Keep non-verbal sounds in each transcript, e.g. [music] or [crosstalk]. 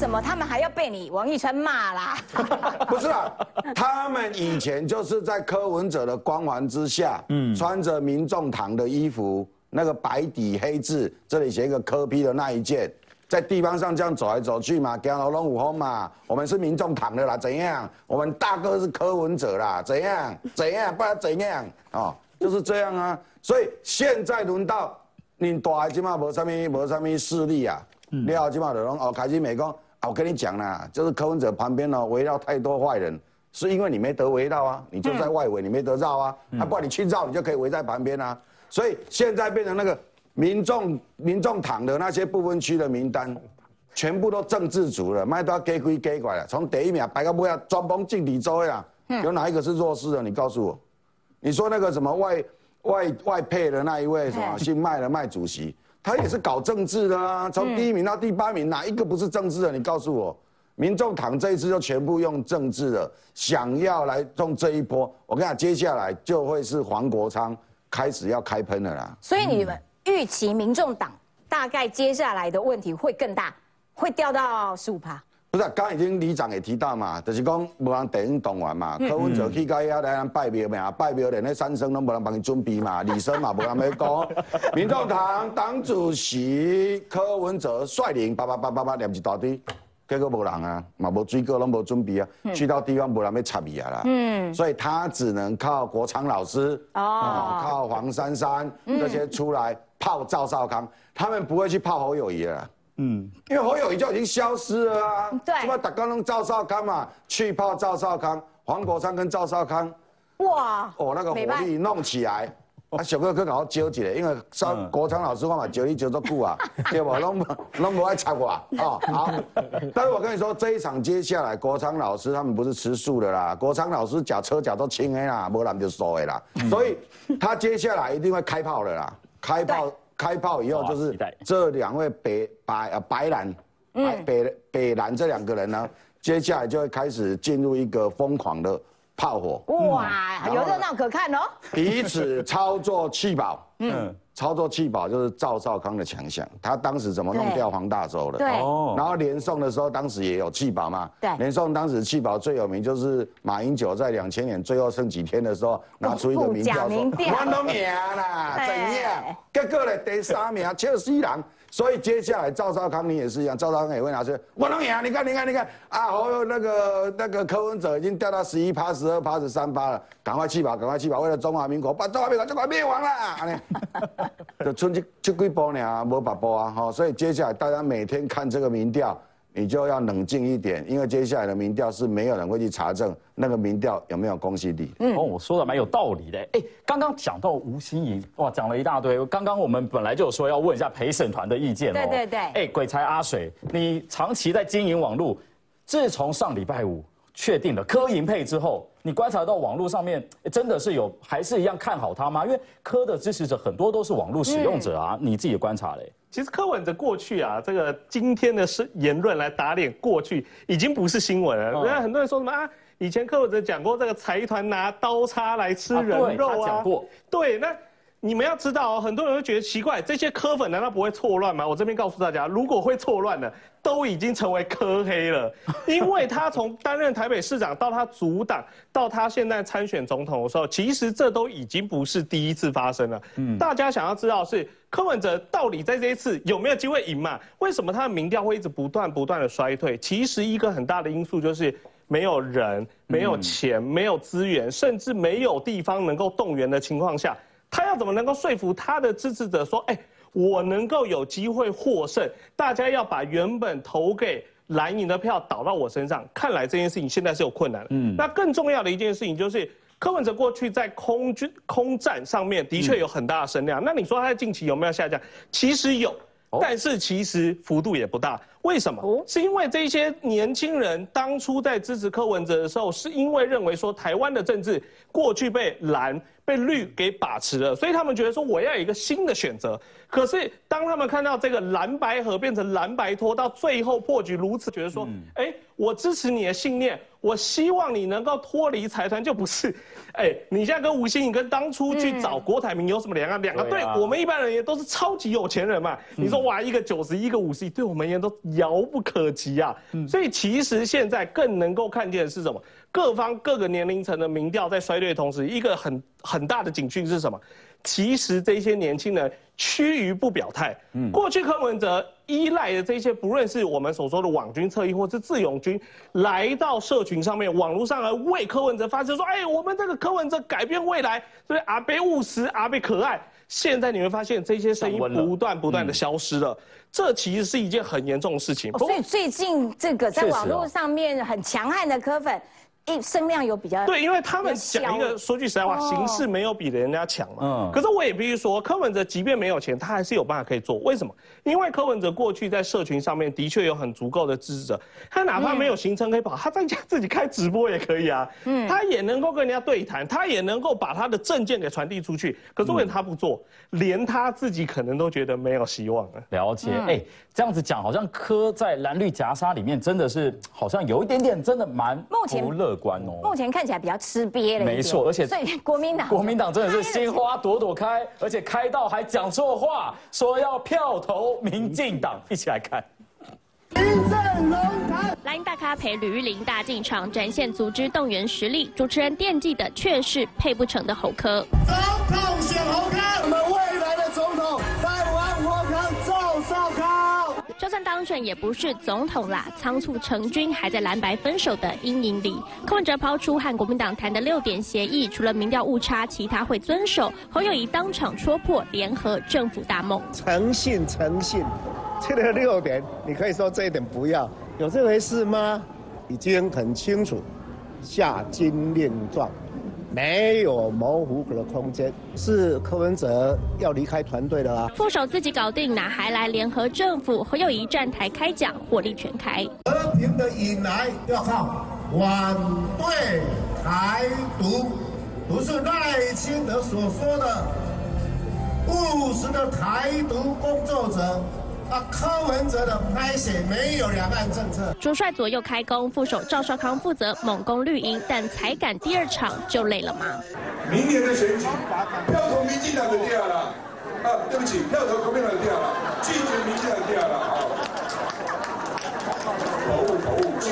什么他们还要被你王一川骂啦？[laughs] 不是啊，他们以前就是在柯文哲的光环之下，嗯，穿着民众党的衣服，那个白底黑字，这里写一个柯批的那一件，在地方上这样走来走去嘛，跟老龙虎峰嘛，我们是民众党的啦，怎样？我们大哥是柯文哲啦，怎样？怎样？不然怎样？哦，就是这样啊。所以现在轮到你大起码无什么无什么势力啊，了起码就拢哦开始美讲。我跟你讲啦，就是柯文哲旁边呢围绕太多坏人，是因为你没得围绕啊，你就在外围，你没得绕啊，啊，不然你去绕，你就可以围在旁边啊。所以现在变成那个民众民众党的那些部分区的名单，全部都政治组了，卖都要给归给拐了，从第一秒摆到尾啊，专帮进底州呀，有哪一个是弱势的？你告诉我，你说那个什么外外外配的那一位什么姓麦的麦主席？他也是搞政治的啊，从第一名到第八名，哪一个不是政治的？你告诉我，民众党这一次就全部用政治的，想要来中这一波。我跟你讲，接下来就会是黄国昌开始要开喷了啦。所以你们预期民众党大概接下来的问题会更大，会掉到十五趴。不是，刚已经里长也提到嘛，就是讲无人电影动员嘛，柯文哲去到遐来人拜庙嘛，拜庙连那三生都无人帮你准备嘛，李生嘛无人要讲。[laughs] 民众党党主席柯文哲率领叭叭叭叭叭念一大堆，结果无人啊，嘛无水果拢无准备啊，去到地方无人要插伊啊啦。嗯，所以他只能靠国昌老师哦，靠黄珊珊这些出来泡赵少康，他们不会去泡侯友谊了。嗯，因为侯友谊就已经消失了啊。对。什么打刚弄赵少康嘛，去泡赵少康，黄国昌跟赵少康，哇，哦那个火力弄起来，啊小哥哥搞揪起来，因为赵国昌老师我嘛揪一揪足久啊，[laughs] 对不？拢拢不爱插我啊。好，但是我跟你说，这一场接下来国昌老师他们不是吃素的啦，国昌老师假车假都轻的啦，无人就收的啦，所以他接下来一定会开炮的啦，开炮。开炮以后就是这两位北白呃白蓝，白北北蓝这两个人呢，接下来就会开始进入一个疯狂的炮火。哇，有热闹可看哦！彼此操作气 [laughs] 保，嗯。操作气保就是赵少康的强项，他当时怎么弄掉黄大洲的？对，然后连送的时候，当时也有气保嘛。对，连送当时气保最有名就是马英九在两千年最后剩几天的时候，拿出一个名票说：“我都赢啦，[laughs] 怎样？”结果呢，第三名邱西郎。[laughs] 所以接下来赵少康你也是一样，赵少康也会拿出我能赢，你看你看你看啊，哦那个那个柯文哲已经掉到十一趴、十二趴、十三趴了，赶快去吧，赶快去吧，为了中华民国，把中华民国就快灭亡了，[laughs] 就春节就几波呢，无把波啊，哈，所以接下来大家每天看这个民调。你就要冷静一点，因为接下来的民调是没有人会去查证那个民调有没有公信力。嗯，哦，我说的蛮有道理的。哎，刚刚讲到吴心怡，哇，讲了一大堆。刚刚我们本来就有说要问一下陪审团的意见哦。对对对。哎，鬼才阿水，你长期在经营网络，自从上礼拜五确定了柯银配之后，你观察到网络上面真的是有还是一样看好他吗？因为柯的支持者很多都是网络使用者啊，你自己的观察嘞。其实柯文哲过去啊，这个今天的是言论来打脸过去，已经不是新闻了。人家很多人说什么啊？以前柯文哲讲过这个财团拿刀叉来吃人肉啊。讲过。对，那你们要知道哦，很多人会觉得奇怪，这些柯粉难道不会错乱吗？我这边告诉大家，如果会错乱的。都已经成为科黑了，因为他从担任台北市长到他阻挡，到他现在参选总统的时候，其实这都已经不是第一次发生了。嗯，大家想要知道是柯文哲到底在这一次有没有机会赢嘛？为什么他的民调会一直不断不断的衰退？其实一个很大的因素就是没有人、没有钱、没有资源，甚至没有地方能够动员的情况下，他要怎么能够说服他的支持者说，哎？我能够有机会获胜，大家要把原本投给蓝营的票倒到我身上。看来这件事情现在是有困难。嗯，那更重要的一件事情就是，柯文哲过去在空军空战上面的确有很大的声量。那你说他在近期有没有下降？其实有，但是其实幅度也不大。为什么？是因为这些年轻人当初在支持柯文哲的时候，是因为认为说台湾的政治过去被蓝。被绿给把持了，所以他们觉得说我要有一个新的选择。可是当他们看到这个蓝白河变成蓝白拖，到最后破局如此，觉得说，哎，我支持你的信念，我希望你能够脱离财团，就不是，哎，你现在跟吴欣颖跟当初去找郭台铭有什么两样？两个对我们一般人也都是超级有钱人嘛。你说哇，一个九十，一个五十亿，对我们也都遥不可及啊。所以其实现在更能够看见的是什么？各方各个年龄层的民调在衰退的，同时一个很很大的警讯是什么？其实这些年轻人趋于不表态。过去柯文哲依赖的这些，不论是我们所说的网军侧翼，或是智勇军，来到社群上面、网络上来为柯文哲发声，说：“哎，我们这个柯文哲改变未来，所以阿贝务实，阿贝可爱。”现在你会发现这些声音不断不断的消失了，这其实是一件很严重的事情。所以最近这个在网络上面很强悍的科粉。一声量有比较对，因为他们讲一个说句实在话，形式没有比人家强嘛。嗯。可是我也必须说，柯文哲即便没有钱，他还是有办法可以做。为什么？因为柯文哲过去在社群上面的确有很足够的支持者，他哪怕没有行程可以跑，他在家自己开直播也可以啊。嗯。他也能够跟人家对谈，他也能够把他的证件给传递出去。可是为什么他不做？连他自己可能都觉得没有希望了。了解。哎，这样子讲，好像柯在蓝绿夹杀里面真的是好像有一点点，真的蛮不乐观哦。目前看起来比较吃瘪了。没错，而且所以国民党国民党真的是心花朵朵开，而且开到还讲错话，说要票投民进党。一起来看。蓝营大咖陪吕玉玲大进场，展现组织动员实力。主持人惦记的却是配不成的侯科。总统选侯科，就算当选也不是总统啦，仓促成军还在蓝白分手的阴影里。柯文哲抛出和国民党谈的六点协议，除了民调误差，其他会遵守。侯友谊当场戳破联合政府大梦，诚信诚信。这个六点，你可以说这一点不要，有这回事吗？已经很清楚，下金令状，没有模糊的空间，是柯文哲要离开团队的啦。副手自己搞定，哪还来联合政府？何友谊站台开讲，火力全开。和平的引来要靠反对台独，不是赖清德所说的务实的台独工作者。啊，柯文哲的拍写没有两岸政策。主帅左右开工，副手赵少康负责猛攻绿营，但才赶第二场就累了吗？明年的选举，票投民进党的掉了，啊，对不起，票投国民党的掉了，拒绝民进党掉了，好，口误口误，拒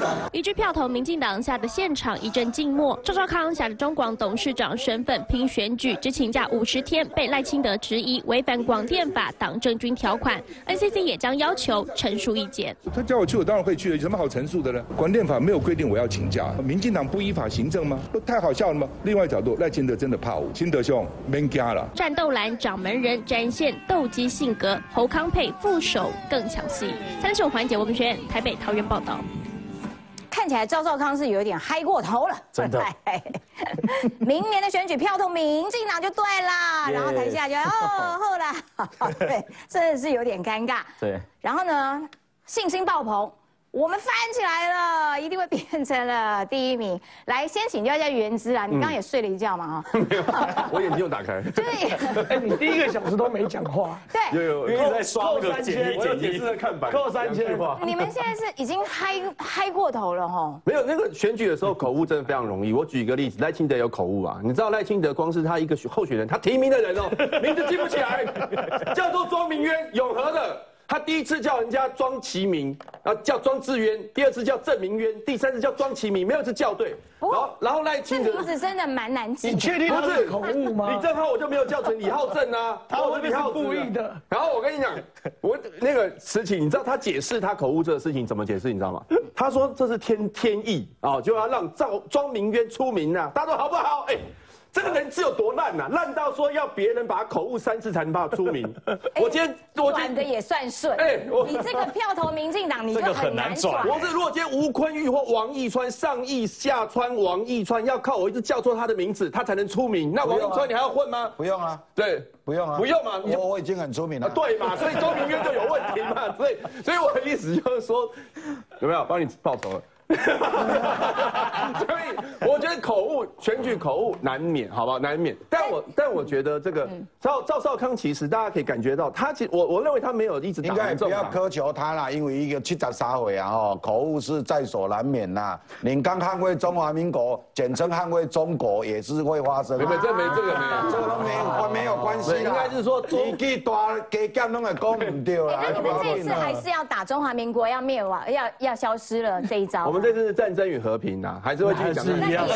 绝。一句票投民进党下的现场一阵静默。赵少康下的中广董事长身份拼选举，只请假五十天，被赖清德质疑违反广电法党政军条款。NCC 也将要求陈述意见。他叫我去，我当然会去的，有什么好陈述的呢？广电法没有规定我要请假，民进党不依法行政吗？不太好笑了吗？另外角度，赖清德真的怕我，清德兄免加了。战斗蓝掌门人展现斗鸡性格，侯康配副手更抢戏。三十五环节我们选台北桃园报道。看起来赵少康是有点嗨过头了，真的。[laughs] 明年的选举票投民进党就对啦，然后台下就哦后啦，[laughs] 对，真的是有点尴尬。对，然后呢，信心爆棚。我们翻起来了，一定会变成了第一名。来，先请教一下原之啊，你刚刚也睡了一觉嘛？哈，[laughs] 没有，我眼睛又打开。对，[laughs] 哎，你第一个小时都没讲话。对，有有，一直在刷那个简我有解释在看板，扣三千。你们现在是已经嗨嗨过头了哈？没有，那个选举的时候口误真的非常容易。我举一个例子，赖清德有口误啊。你知道赖清德光是他一个候选人，他提名的人哦，名字记不起来，叫做庄明渊，永和的。他第一次叫人家庄其明，然后叫庄志渊，第二次叫郑明渊，第三次叫庄其明，没有一次叫对。然后，然后赖清德名字真的蛮难记。你确定不是口误吗？李正浩我就没有叫成李浩正啊，[laughs] 他我李浩故意的。然后我跟你讲，[laughs] 我那个事情，你知道他解释他口误这个事情怎么解释？你知道吗？他说这是天天意啊，就要让赵庄明渊出名啊，大家说好不好？哎。这个人是有多烂呐？烂到说要别人把他口误三次才能把他出名。[laughs] 我今天我转的也算顺。哎，你这个票投民进党，你就很难转。我是如果今天吴坤玉或王义川上义下川王义川要靠我一直叫错他的名字，他才能出名。那王义川你还要混吗？不用啊。对，不用啊。不用嘛。我我已经很出名了。对嘛？所以周明渊就有问题嘛。所以，所以我的意思就是说，有没有帮你报仇了？[laughs] 所以我觉得口误选举口误难免，好不好？难免。但我但我觉得这个赵赵少康其实大家可以感觉到，他其实我我认为他没有一直打应该。不要苛求他啦，因为一个七十三岁啊，吼，口误是在所难免呐。你刚捍卫中华民国，简称捍卫中国，也是会发生。没没这没这个没有。这个都没有没有关系啦。应该是说中年纪大加减拢会讲唔对啦。哎，那你们这次还是要打中华民国要灭亡，要要消失了这一招。这次是战争与和平呐，还是会继续讲。是一样的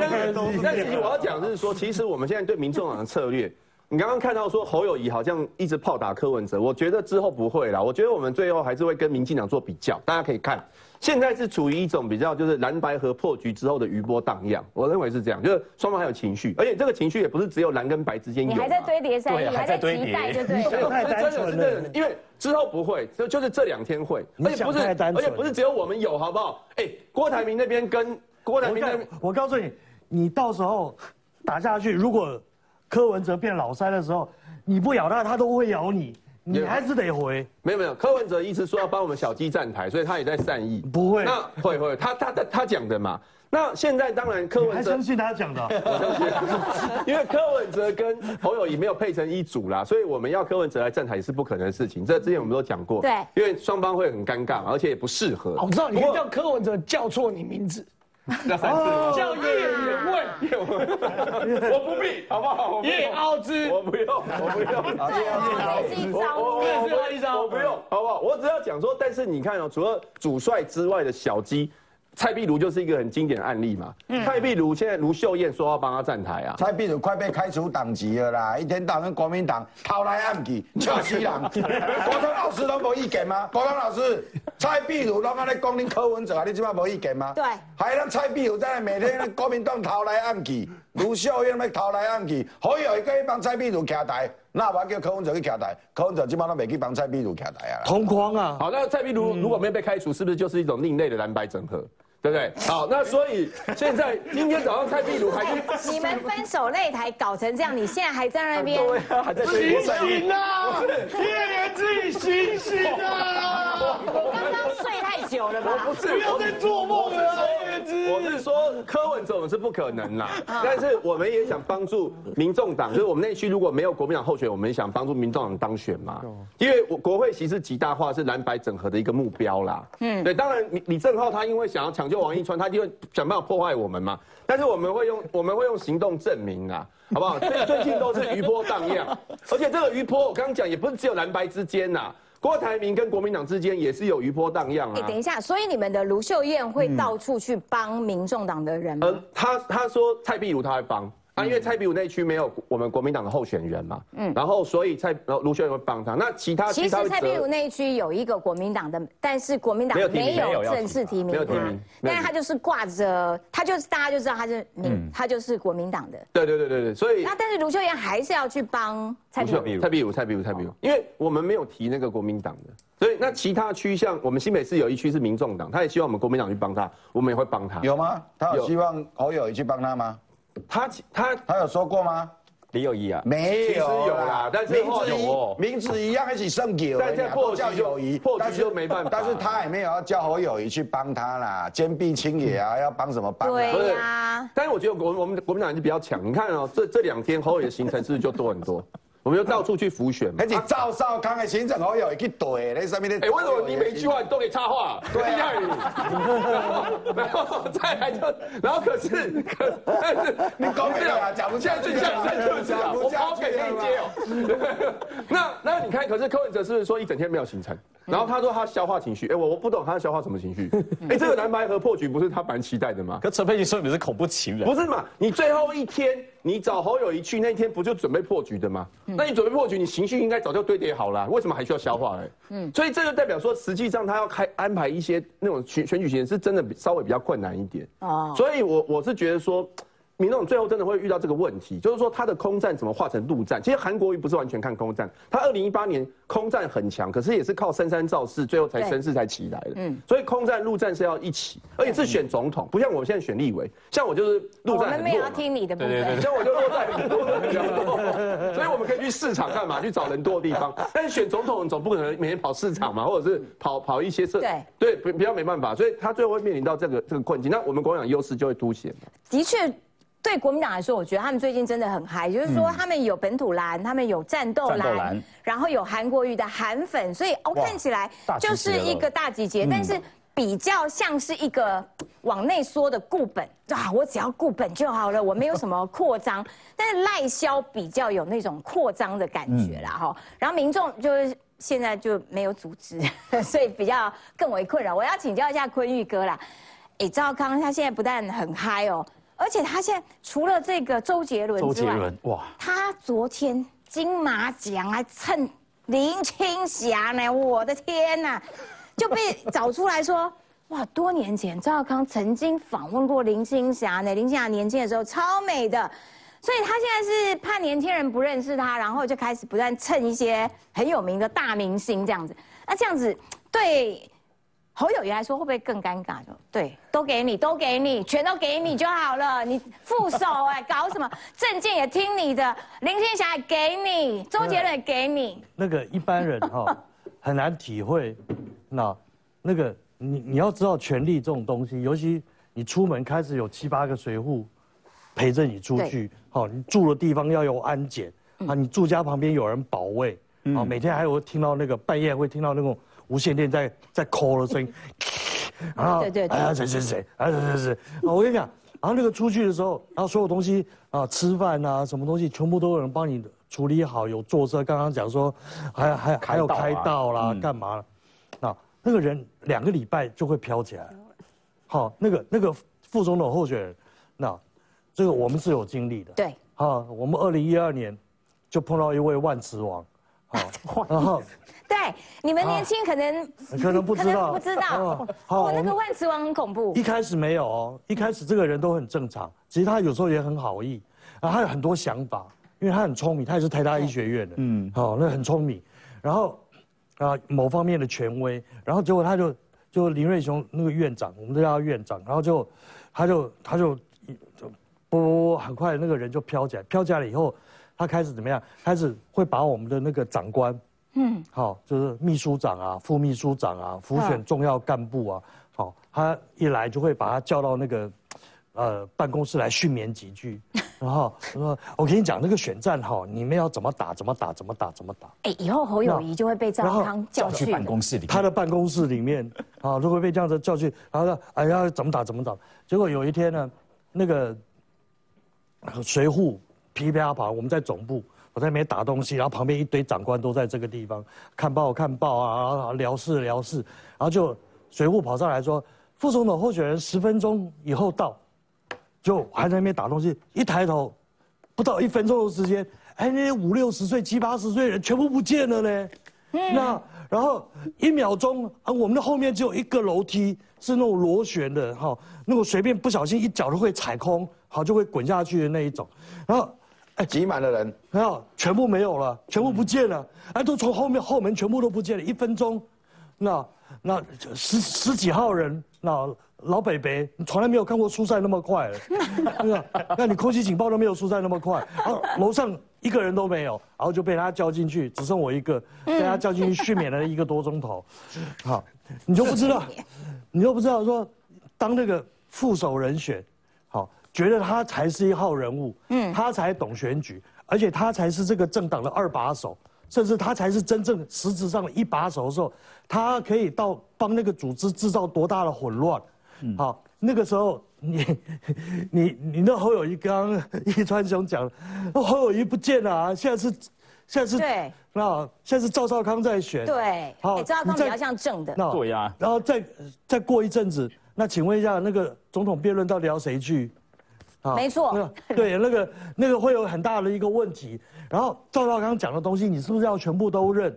但是但其实我要讲的是说，其实我们现在对民众党的策略，你刚刚看到说侯友谊好像一直炮打柯文哲，我觉得之后不会啦。我觉得我们最后还是会跟民进党做比较，大家可以看，现在是处于一种比较就是蓝白河破局之后的余波荡漾，我认为是这样，就是双方还有情绪，而且这个情绪也不是只有蓝跟白之间有，你还在堆叠善意，对还在堆叠。期待，就对没有。太单纯的是真的，因为之后不会，就就是这两天会，而且不是，而且不是只有我们有，好不好？哎，郭台铭那边跟郭台铭那边，我告诉你，你到时候打下去，如果柯文哲变老三的时候，你不咬他，他都会咬你，你还是得回。没有没有，柯文哲一直说要帮我们小鸡站台，所以他也在善意。不会那会会，他他他他讲的嘛。那现在当然柯文哲你还相，信他讲的？我相信因为柯文哲跟侯友谊没有配成一组啦，所以我们要柯文哲来站台也是不可能的事情。这之前我们都讲过，对因为双方会很尴尬嘛，而且也不适合。我知道你可以叫柯文哲叫错你名字，[laughs] 那三次吗叫叶问，叶问、[laughs] 我不必，好不好？叶用奥之。我不用，[laughs] 我不用。这是一招我我这我是一招我不用，好不好？我只要讲说，但是你看哦，除了主帅之外的小鸡，蔡壁如就是一个很经典的案例嘛。蔡壁如现在卢秀燕说要帮他站台啊，蔡壁如快被开除党籍了啦，一天到晚国民党偷来暗去，笑死人。[laughs] 国通老师都无意见吗？国通老师，蔡壁如拢安尼讲恁柯文哲啊，你即摆无意见吗？对还让蔡壁如在那每天国民党偷来暗去，卢秀燕要偷来暗去，好有一个去帮蔡壁如徛台，那我叫柯文哲去徛台，柯文哲即摆都没去帮蔡壁如徛台啊啦。同框啊！好，那蔡壁如如果没有被开除，是不是就是一种另类的蓝白整合？对不对？好，那所以现在今天早上蔡壁如还是，[laughs] 你们分手擂台搞成这样，你现在还在那边，对啊，还在醒对赛醒啊！叶元之，醒醒啊！我刚刚睡太久了吧？不是，不要再做梦了。我是说柯文哲我们是不可能啦，但是我们也想帮助民众党，就是我们内区如果没有国民党候选人，我们也想帮助民众党当选嘛。因为我国会其实极大化是蓝白整合的一个目标啦。嗯，对，当然李李正浩他因为想要抢救王一川，他一定会想办法破坏我们嘛。但是我们会用我们会用行动证明啊，好不好？最最近都是余波荡漾，而且这个余波我刚刚讲也不是只有蓝白之间呐、郭台铭跟国民党之间也是有余波荡漾哎，啊。等一下，所以你们的卢秀燕会到处去帮民众党的人呃吗？，他他说蔡壁如他会帮啊，因为蔡壁如那区没有我们国民党的候选人嘛，嗯，然后所以蔡然后卢秀燕会帮他，那其他其实蔡壁如那一区有一个国民党的，但是国民党没有正式提名他没有提名，但是他就是挂着，他就是大家就知道他是民，他就是国民党的。对对对对对，所以那但是卢秀燕还是要去帮蔡壁如。蔡壁如蔡壁如蔡壁如，因为我们没有提那个国民党的，所以那其他区像我们新北市有一区是民众党，他也希望我们国民党去帮他，我们也会帮他。有吗？他有有希望侯友也去帮他吗？他他他有说过吗？李友谊啊，没有其实有啦但是名字一有哦名字一样一起胜给，但是破局叫友谊，破局但是就没办法但是他也没有要叫侯友谊去帮他啦，坚壁清野啊，要帮什么帮啊？对不是呀，但是我觉得国我们国民党就比较强，你看哦，这这两天侯友谊的行程是不是就多很多？我们就到处去浮选嘛而。且赵少康的行政好友也去怼，那上面的哎，为什么你每一句话你都可以插话？对啊厉害你。[laughs] [laughs] 然后再来就，然后可是可但 [laughs] 是你搞不了啊讲不现在下去就像是不是啊？我讲不下去抛给你接哦。那那你看，可是柯文哲是不是说一整天没有行程？然后他说他消化情绪，哎，我我不懂他消化什么情绪？哎，这个蓝白和破局不是他蛮期待的吗？可陈佩琪说你是恐怖情人，不是嘛？你最后一天，你找侯友谊去那天，不就准备破局的吗？那你准备破局，你情绪应该早就堆叠好了，为什么还需要消化哎？嗯，所以这就代表说，实际上他要开安排一些那种选选举型，是真的比稍微比较困难一点。所以我我是觉得说。民众最后真的会遇到这个问题，就是说他的空战怎么化成陆战？其实韩国瑜不是完全看空战，他二零一八年空战很强，可是也是靠深山造势，最后才声势才起来的。嗯，所以空战陆战是要一起，而且是选总统，不像我们现在选立委，像我就是陆战很弱。我们没有听你的部分，像我就落在落在比较弱，所以我们可以去市场干嘛？去找人多的地方。[laughs] 但是选总统总不可能每天跑市场嘛，或者是跑跑一些社对对比比较没办法，所以他最后会面临到这个这个困境。那我们国民党优势就会凸显。的确。对国民党来说，我觉得他们最近真的很嗨，就是说他们有本土蓝，他们有战斗蓝，然后有韩国瑜的韩粉，所以哦看起来就是一个大集结，但是比较像是一个往内缩的固本啊，我只要固本就好了，我没有什么扩张，[laughs] 但是赖萧比较有那种扩张的感觉啦哈，然后民众就是现在就没有组织，[laughs] 所以比较更为困扰。我要请教一下坤玉哥啦，哎，赵康他现在不但很嗨哦。而且他现在除了这个周杰伦之外，哇，他昨天金马奖还蹭林青霞呢，我的天呐，[laughs] 就被找出来说，哇，多年前赵康曾经访问过林青霞呢，林青霞年轻的时候超美的，所以他现在是怕年轻人不认识他，然后就开始不断蹭一些很有名的大明星这样子，那这样子对。侯友谊来说会不会更尴尬？就对，都给你，都给你，全都给你就好了。你副手哎，搞什么？证件也听你的，林青霞也给你，周杰伦也给你。那个一般人哈很难体会，那那个你你要知道权力这种东西，尤其你出门开始有七八个随护陪着你出去，好，你住的地方要有安检啊，你住家旁边有人保卫啊，每天还有听到那个半夜会听到那种。无线电在在 call 的声音，[laughs] 然后对对。哎呀谁谁谁哎谁谁谁，我跟你讲，然后那个出去的时候，然后所有东西啊吃饭啊什么东西全部都有人帮你处理好，有坐车，刚刚讲说还还还有开道啦，干嘛啊？那那个人两个礼拜就会飘起来，好，那个那个副总统候选人，那这个我们是有经历的，对，好，我们二零一二年就碰到一位万磁王，好，[laughs] 然后。对，你们年轻可能可能不知道，不知道。好，那个万磁王很恐怖。一开始没有哦，一开始这个人都很正常。其实他有时候也很好意，然后他有很多想法，因为他很聪明，他也是台大医学院的。嗯，好，那很聪明。然后啊，某方面的权威，然后结果他就就林瑞雄那个院长，我们都叫他院长，然后就他就他就不不很快那个人就飘起来，飘起来了以后，他开始怎么样？开始会把我们的那个长官。嗯，好，就是秘书长啊、副秘书长啊、辅选重要干部啊，好，他一来就会把他叫到那个，呃，办公室来训勉几句，[laughs] 然后说：“我跟你讲，那个选战哈，你们要怎么打，怎么打，怎么打，怎么打。”哎，以后侯友谊就会被赵康叫去办公室里，他的办公室里面啊，就会被这样子叫去，然后说：“哎呀，怎么打，怎么打。”结果有一天呢，那个随扈噼啪跑，我们在总部。我在那边打东西，然后旁边一堆长官都在这个地方看报看报啊，然后聊事聊事，然后就随扈跑上来说，副总统候选人十分钟以后到，就还在那边打东西，一抬头，不到一分钟的时间，哎，那些五六十岁、七八十岁的人全部不见了呢。那然后一秒钟啊，我们的后面只有一个楼梯是那种螺旋的哈，那个随便不小心一脚都会踩空，好就会滚下去的那一种，然后。哎，挤满了人，没有，全部没有了，全部不见了，哎，都从后面后门全部都不见了，一分钟，那那十十几号人，那老北北，你从来没有看过疏散那么快，[laughs] 那那你空气警报都没有疏散那么快，然后楼上一个人都没有，然后就被他叫进去，只剩我一个，被他叫进去训勉了一个多钟头，好，你就不知道，你就不知道说，当那个副手人选。觉得他才是一号人物，嗯，他才懂选举，而且他才是这个政党的二把手，甚至他才是真正实质上的一把手的时候，他可以到帮那个组织制造多大的混乱，好，那个时候你 [laughs] 你你那侯友谊刚易川兄讲，侯友谊不见了啊，现在是现在是对，那现在是赵少康在选，对，好，赵少康比较像正的，对呀，然后再再过一阵子，那请问一下，那个总统辩论到底要谁去？没错，对，那个那个会有很大的一个问题。然后赵少刚讲的东西，你是不是要全部都认？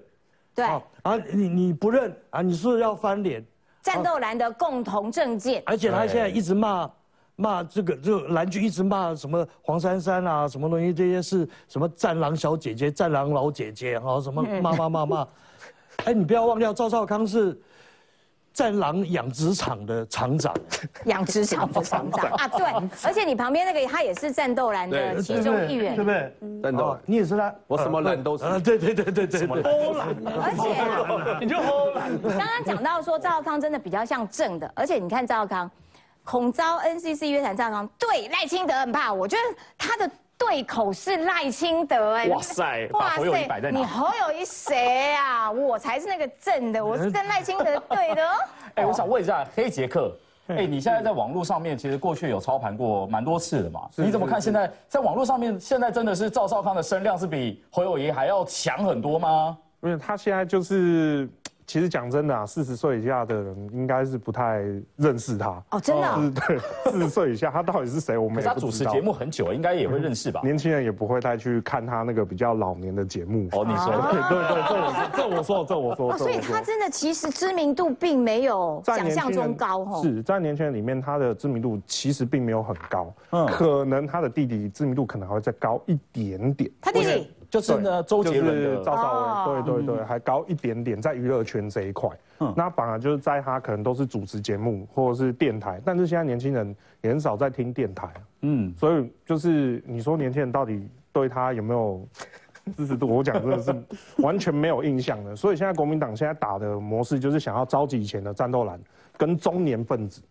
对，啊，你你不认啊？你是不是要翻脸？战斗蓝的共同政见。而且他现在一直骂骂这个这个蓝军一直骂什么黄珊珊啊，什么东西这些是什么战狼小姐姐、战狼老姐姐啊，什么骂骂骂骂。[laughs] 哎，你不要忘掉赵少康是。战狼养殖场的厂长，养殖场的厂长。[laughs] 啊，对，而且你旁边那个他也是战斗蓝的其中一员，对不对？战斗，你也是他，我什么蓝都是，对对对对对，欧蓝，而且 [laughs] 你就欧蓝。刚刚讲到说赵康真的比较像正的，而且你看赵康，恐遭 NCC 约谈，赵康对赖清德很怕，我觉得他的。对口是赖清德哎，哇塞，哇塞，你侯友谊谁啊？我才是那个正的，我是跟赖清德对的。[laughs] 哎，我想问一下黑杰克，哎，你现在在网络上面，其实过去有操盘过蛮多次的嘛？你怎么看现在在网络上面，现在真的是赵少康的声量是比侯友谊还要强很多吗？因为他现在就是。其实讲真的啊，四十岁以下的人应该是不太认识他哦，真的，对，四十岁以下他到底是谁？我们他主持节目很久，应该也会认识吧？年轻人也不会太去看他那个比较老年的节目哦。你说 [laughs] 对对对，这我这我说这我说，所以他真的其实知名度并没有想象中高哦。是在年轻人里面，他的知名度其实并没有很高，嗯，可能他的弟弟知名度可能还会再高一点点。他弟弟。就是呢，周杰伦的赵少伟，对对对，还高一点点，在娱乐圈这一块，那反而就是在他可能都是主持节目或者是电台，但是现在年轻人也很少在听电台，嗯，所以就是你说年轻人到底对他有没有支持度？我讲真的是 [laughs] 完全没有印象的。所以现在国民党现在打的模式就是想要召集以前的战斗蓝，跟中年分子，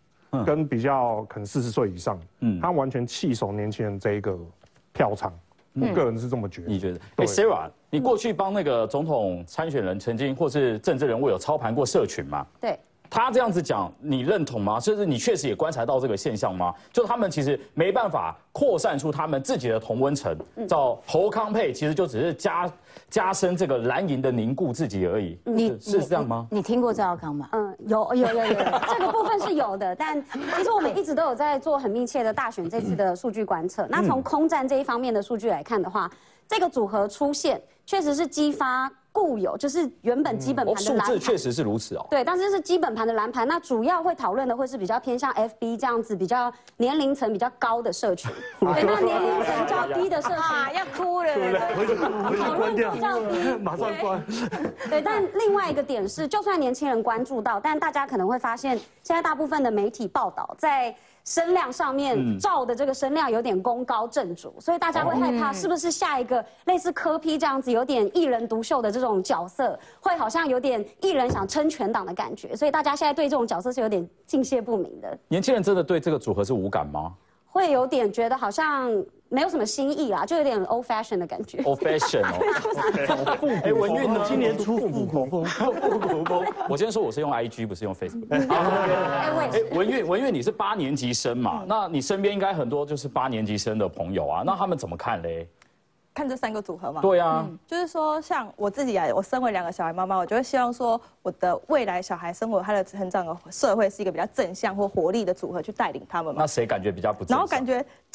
跟比较可能四十岁以上，嗯，他完全弃守年轻人这一个票场。我个人是这么觉得。你觉得？哎，Sarah，你过去帮那个总统参选人曾经或是政治人物有操盘过社群吗？对。他这样子讲，你认同吗？甚至你确实也观察到这个现象吗？就他们其实没办法扩散出他们自己的同温层，叫侯康配，其实就只是加加深这个蓝营的凝固自己而已。你是这样吗？你听过赵少康吗？嗯，有有有有，[laughs] 这个部分是有的。但其实我们一直都有在做很密切的大选这次的数据观测。那从空战这一方面的数据来看的话，这个组合出现确实是激发。固有就是原本基本盘的蓝盘，确实是如此哦。对，但是是基本盘的蓝盘，那主要会讨论的会是比较偏向 FB 这样子比较年龄层比较高的社群，[laughs] 对，那年龄层较低的社群啊，要哭了，讨论比较低，[laughs] 马上关。对，但另外一个点是，就算年轻人关注到，但大家可能会发现，现在大部分的媒体报道在。声量上面照的这个声量有点功高震主，所以大家会害怕是不是下一个类似柯批这样子有点一人独秀的这种角色，会好像有点一人想撑全党的感觉，所以大家现在对这种角色是有点敬谢不明的。年轻人真的对这个组合是无感吗？会有点觉得好像没有什么新意啦，就有点 old fashion 的感觉。old fashion 哦，[laughs] 哎，文运呢？今年出复古风，复古风。我今天说我是用 IG，不是用 Facebook。[laughs] 哎，文运，文运，你是八年级生嘛？那你身边应该很多就是八年级生的朋友啊，那他们怎么看嘞？看这三个组合嘛？对啊，就是说，像我自己啊，我身为两个小孩妈妈，我就会希望说，我的未来小孩生活他的成长的社会是一个比较正向或活力的组合去带领他们嘛。那谁感觉比较不正？然后感觉 [laughs]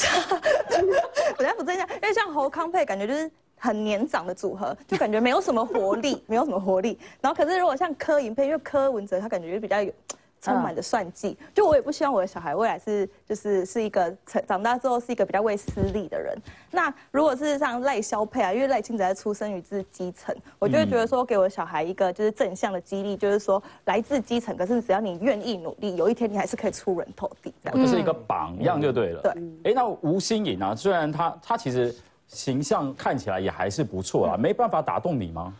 比较不正向，因为像侯康佩感觉就是很年长的组合，就感觉没有什么活力，没有什么活力。然后可是如果像柯银佩，因为柯文哲他感觉就比较有。充满着算计，就我也不希望我的小孩未来是就是是一个成长大之后是一个比较为私利的人。那如果是像赖萧佩啊，因为赖清德出生于自基层，我就会觉得说给我小孩一个就是正向的激励，就是说来自基层，可是只要你愿意努力，有一天你还是可以出人头地。就是一个榜样就对了。对。哎，那吴新颖啊，虽然他他其实形象看起来也还是不错啊，没办法打动你吗？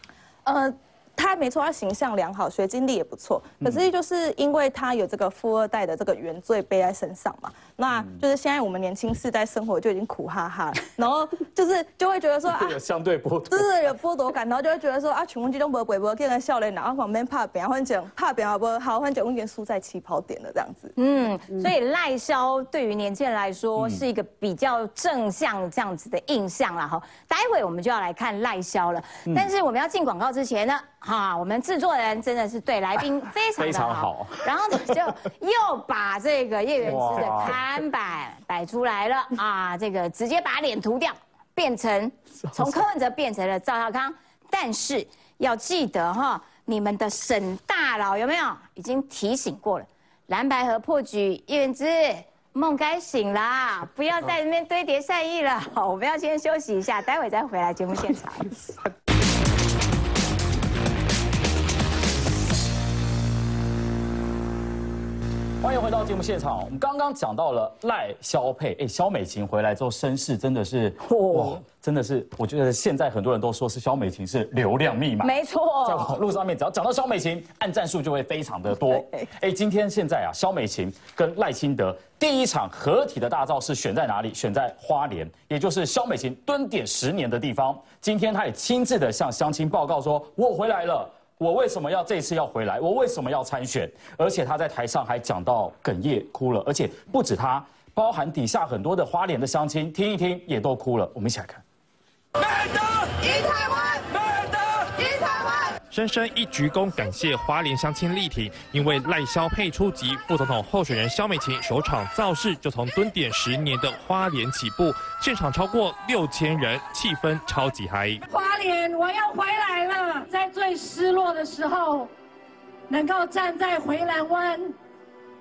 呃。他没错，他形象良好，学经历也不错。可是就是因为他有这个富二代的这个原罪背在身上嘛。那就是现在我们年轻世代生活就已经苦哈哈了，然后就是就会觉得说啊，[laughs] 相对剥夺，就是有剥夺感，然后就会觉得说啊，全部激动不鬼不，见个笑脸，然后旁边怕别人换讲，怕别人不好换讲，永远输在起跑点的这样子。嗯，所以赖萧对于年轻人来说是一个比较正向这样子的印象啦哈。待会我们就要来看赖萧了，但是我们要进广告之前呢，哈，我们制作人真的是对来宾非常的好，然后呢就又把这个叶元之的看。摊板摆出来了啊！这个直接把脸涂掉，变成 [laughs] 从柯文哲变成了赵少康。但是要记得哈，你们的沈大佬有没有已经提醒过了？蓝白河破局，叶元之梦该醒啦，不要在那边堆叠善意了。我们要先休息一下，待会再回来节目现场。[laughs] [laughs] 欢迎回到节目现场。我们刚刚讲到了赖萧佩，哎，萧美琴回来之后身世真的是哇，真的是，我觉得现在很多人都说是萧美琴是流量密码，没错，在网络上面只要讲到萧美琴，按赞数就会非常的多。哎，今天现在啊，萧美琴跟赖清德第一场合体的大招是选在哪里？选在花莲，也就是萧美琴蹲点十年的地方。今天他也亲自的向乡亲报告说，我回来了。我为什么要这次要回来？我为什么要参选？而且他在台上还讲到哽咽哭了，而且不止他，包含底下很多的花莲的乡亲听一听也都哭了。我们一起来看。深深一鞠躬，感谢花莲乡亲力挺。因为赖萧佩出席，副总统候选人萧美琴首场造势就从蹲点十年的花莲起步，现场超过六千人，气氛超级嗨。花莲，我要回来了！在最失落的时候，能够站在回蓝湾，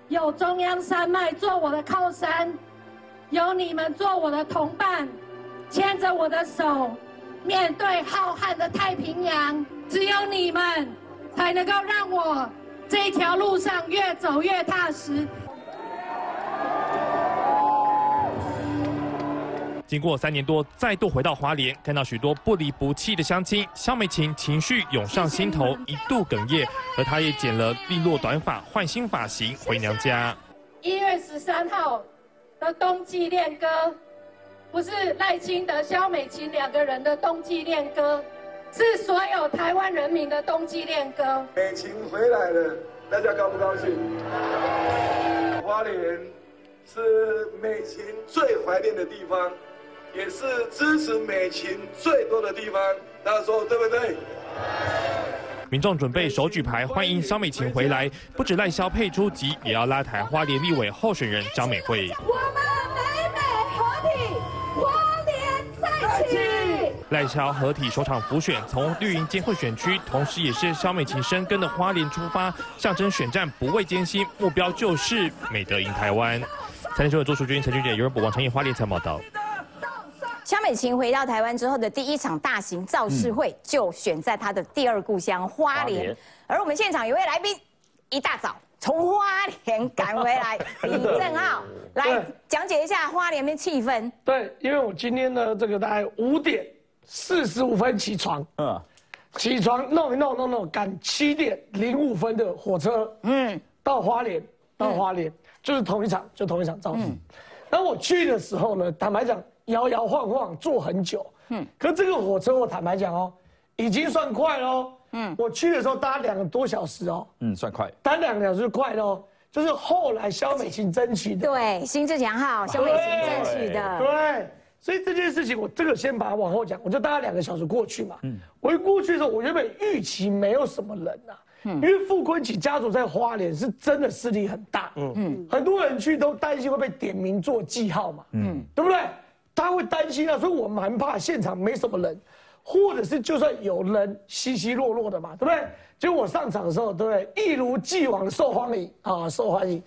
有中央山脉做我的靠山，有你们做我的同伴，牵着我的手。面对浩瀚的太平洋，只有你们才能够让我这条路上越走越踏实。经过三年多，再度回到华联，看到许多不离不弃的乡亲，肖美琴情绪涌上心头，一度哽咽，而她也剪了利落短发，换新发型回娘家。一月十三号的冬季恋歌。不是赖清德、萧美琴两个人的冬季恋歌，是所有台湾人民的冬季恋歌。美琴回来了，大家高不高兴？花莲是美琴最怀念的地方，也是支持美琴最多的地方。大家说对不对？民众准备手举牌欢迎萧美琴回来，不止赖萧配出席，也要拉台花莲立委候选人张美惠。赖萧合体首场浮选，从绿营监会选区，同时也是萧美琴生根的花莲出发，象征选战不畏艰辛，目标就是美德赢台湾。财经新闻周淑君、陈俊杰、有人播王成义花莲采报道。萧美琴回到台湾之后的第一场大型造势会，就选在她的第二故乡花莲。而我们现场有位来宾，一大早从花莲赶回来，[laughs] 李正浩来讲解一下花莲的气氛。对，因为我今天呢，这个大概五点。四十五分起床，嗯，起床弄一弄弄弄，赶七点零五分的火车，嗯，到花莲，到花莲就是同一场，就同一场造势。然后我去的时候呢，坦白讲，摇摇晃晃坐很久，嗯，可这个火车我坦白讲哦，已经算快喽，嗯，我去的时候搭两个多小时哦，嗯，算快，搭两个小时快喽，就是后来肖美琴争取的，对，新志强号肖美琴争取的，对。所以这件事情，我这个先把它往后讲，我就大概两个小时过去嘛。嗯，我一过去的时候，我原本预期没有什么人呐，嗯，因为傅昆萁家族在花莲是真的势力很大，嗯。嗯，很多人去都担心会被点名做记号嘛，嗯，对不对？他会担心啊，所以我蛮怕现场没什么人，或者是就算有人稀稀落落的嘛，对不对？就我上场的时候，对不对？一如既往的受欢迎啊，受欢迎。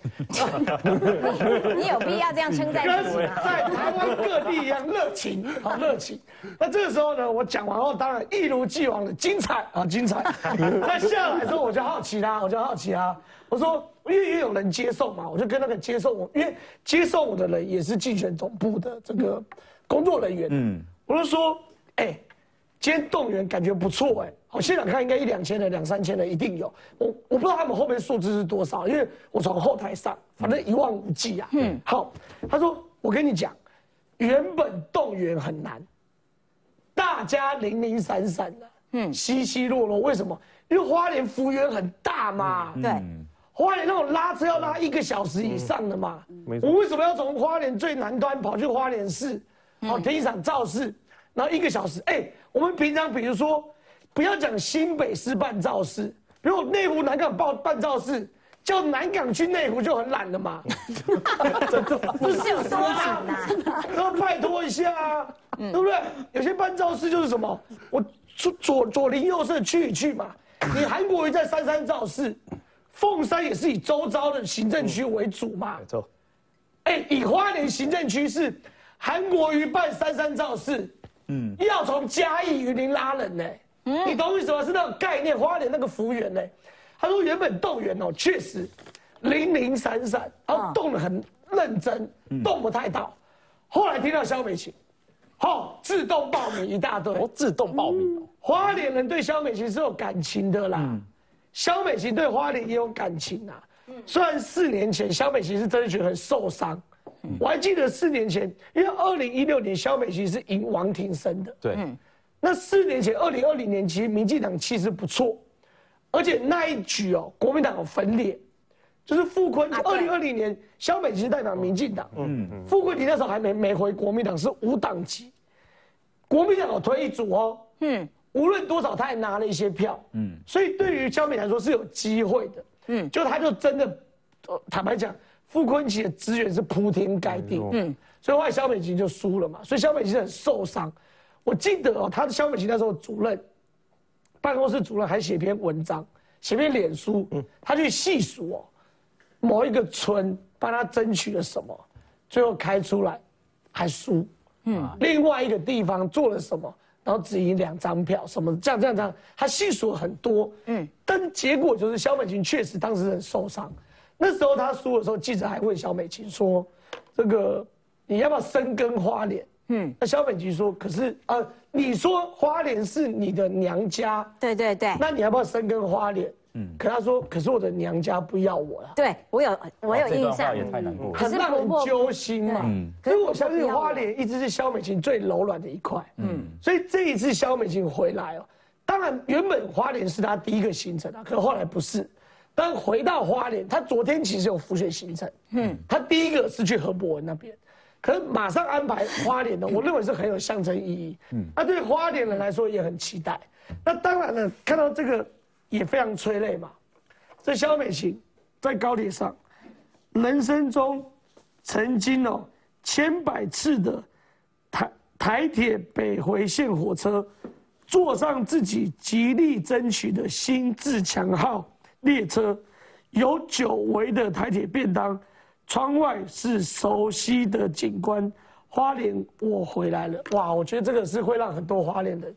你有必要这样称赞自己吗？在台湾各地一样热情，好热情。那这个时候呢，我讲完后，当然一如既往的精彩啊，精彩。[laughs] 那下来之后，我就好奇啦，我就好奇啊。我说，因为也有人接受嘛，我就跟那个接受我，因为接受我的人也是竞选总部的这个工作人员。嗯，我就说，哎，今天动员感觉不错哎。好，现场看应该一两千的，两三千的一定有。我我不知道他们后面数字是多少，因为我从后台上，反正一望无际啊。嗯，好，他说我跟你讲，原本动员很难，大家零零散散的，嗯，稀稀落落。为什么？因为花莲幅员很大嘛。对，花莲那种拉车要拉一个小时以上的嘛。没错。我为什么要从花莲最南端跑去花莲市，好听一场造势，然后一个小时？哎，我们平常比如说。不要讲新北市办造势，如果内湖南港办办造势，叫南港去内湖就很懒了嘛。[laughs] 不是有多懒呐？那拜托一下啊，对不对？有些办造势就是什么，我左左左邻右舍去一去嘛。你韩国瑜在三山造势，凤山也是以周遭的行政区为主嘛。没错。哎，以花莲行政区是韩国瑜办三山造势，嗯，要从嘉义云林拉人呢。嗯，你懂我意思吗？是那种概念。花莲那个服务员呢，他说原本动员哦，确实零零散散，然后动得很认真，动不太到。后来听到肖美琴，好，自动报名一大堆。哦，自动报名。花莲人对肖美琴是有感情的啦，肖美琴对花莲也有感情啊。虽然四年前肖美琴是真的觉得很受伤，我还记得四年前，因为二零一六年肖美琴是赢王庭生的。对。那四年前，二零二零年其实民进党气势不错，而且那一局哦，国民党有分裂，就是傅昆二零二零年萧美琴代表民进党，嗯嗯，傅昆萁那时候还没没回国民党，是无党籍，国民党有推一组哦，嗯，无论多少他也拿了一些票，嗯，所以对于萧美来说是有机会的，嗯，就他就真的，坦白讲，傅昆萁的资源是铺天盖地，嗯，所以后来萧美琴就输了嘛，所以萧美琴很受伤。我记得哦，他的萧美琴那时候主任，办公室主任还写篇文章，写篇脸书，嗯。他去细数哦，某一个村帮他争取了什么，最后开出来还输，嗯，另外一个地方做了什么，然后只赢两张票，什么这样这样这样，他细数了很多，嗯，但结果就是萧美琴确实当时很受伤，那时候他输的时候，记者还问萧美琴说，这个你要不要深耕花莲？嗯，那萧美琴说：“可是啊，你说花莲是你的娘家，对对对，那你要不要生根花莲？嗯，可他说，可是我的娘家不要我了。对我有我有印象，也太难过，很让人揪心嘛。嗯，可是我相信花莲一直是萧美琴最柔软的一块。嗯，所以这一次萧美琴回来哦，当然原本花莲是他第一个行程啊，可是后来不是。但回到花莲，他昨天其实有浮选行程。嗯，他第一个是去何伯文那边。”可是马上安排花莲的，我认为是很有象征意义。嗯，那对花莲人来说也很期待。那当然了，看到这个也非常催泪嘛。这肖美琴在高铁上，人生中曾经哦千百次的台台铁北回线火车，坐上自己极力争取的新自强号列车，有久违的台铁便当。窗外是熟悉的景观，花莲我回来了，哇！我觉得这个是会让很多花莲人，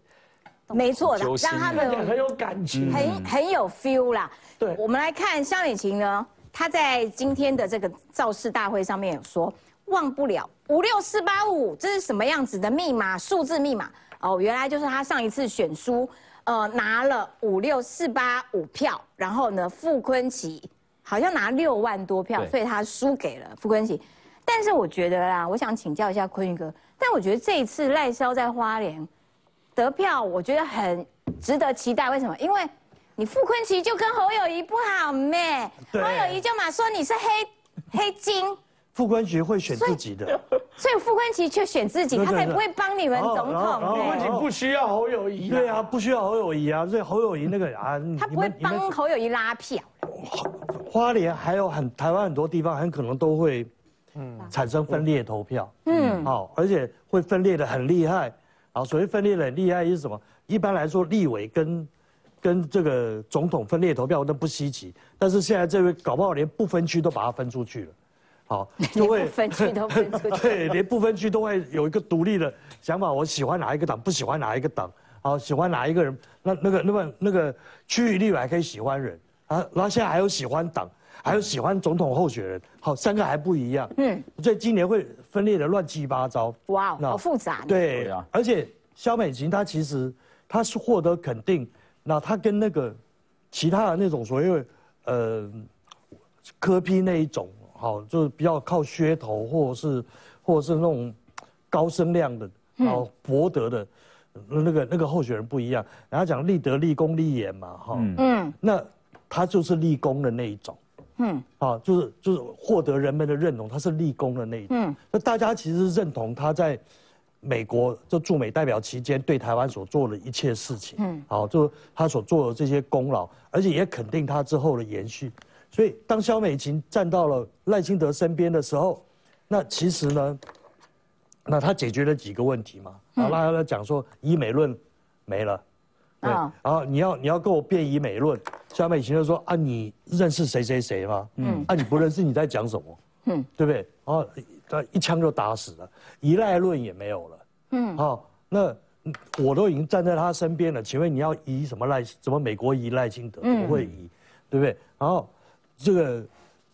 没错的，让他们很有感情，很很有 feel 啦。对，我们来看萧雨晴呢，她在今天的这个造势大会上面有说，忘不了五六四八五，这是什么样子的密码？数字密码哦，原来就是他上一次选书，呃，拿了五六四八五票，然后呢，傅坤奇。好像拿六万多票，所以他输给了傅昆萁。但是我觉得啦，我想请教一下坤宇哥。但我觉得这一次赖萧在花莲得票，我觉得很值得期待。为什么？因为你傅昆萁就跟侯友谊不好咩？侯友谊就嘛说你是黑黑金。傅昆萁会选自己的，所以傅昆萁却选自己，他才不会帮你们总统。傅昆萁不需要侯友谊。对啊，不需要侯友谊啊，所以侯友谊那个啊，他不会帮侯友谊拉票。花莲还有很台湾很多地方很可能都会，嗯，产生分裂投票，嗯，好，而且会分裂的很厉害，啊，所谓分裂的很厉害是什么？一般来说，立委跟跟这个总统分裂投票那不稀奇，但是现在这位搞不好连不分区都把它分出去了。好，[laughs] 就会分区都分出去，[laughs] 对，连不分区都会有一个独立的想法。我喜欢哪一个党，不喜欢哪一个党，好，喜欢哪一个人，那那个那么那个区域立委还可以喜欢人啊，然后现在还有喜欢党，还有喜欢总统候选人，好，三个还不一样，嗯，所以今年会分裂的乱七八糟。哇，好复杂。对啊，而且肖美琴她其实她是获得肯定，那她跟那个其他的那种所谓呃科批那一种。好，就是比较靠噱头，或者是，或者是那种高声量的，好博得的，那个那个候选人不一样。然后讲立德、立功、立言嘛，哈，嗯，那他就是立功的那一种，嗯，啊，就是就是获得人们的认同，他是立功的那一种。嗯，那大家其实认同他在美国就驻美代表期间对台湾所做的一切事情，嗯，好，就他所做的这些功劳，而且也肯定他之后的延续。所以，当萧美琴站到了赖清德身边的时候，那其实呢，那他解决了几个问题嘛？啊，那他讲说医美论没了，对，然后你要你要跟我辩以美论，萧美琴就说啊，你认识谁谁谁吗？嗯，啊，你不认识你在讲什么？嗯，对不对？然后他一枪就打死了，依赖论也没有了，嗯，好，那我都已经站在他身边了，请问你要移什么赖？什么美国移赖清德？不会移，对不对？然后这个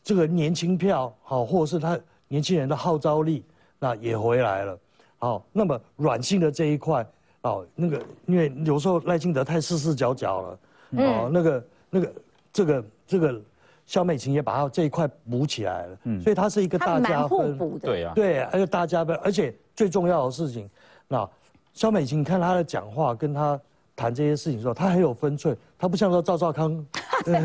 这个年轻票，好，或者是他年轻人的号召力，那也回来了，好，那么软性的这一块，哦，那个因为有时候赖清德太四四角角了，哦，那个那个这个这个。肖美琴也把他这一块补起来了，嗯，所以他是一个大家分，对啊，对，而且大家分，而且最重要的事情，那肖美琴，你看他的讲话，跟他谈这些事情的时候，他很有分寸，他不像说赵少康，大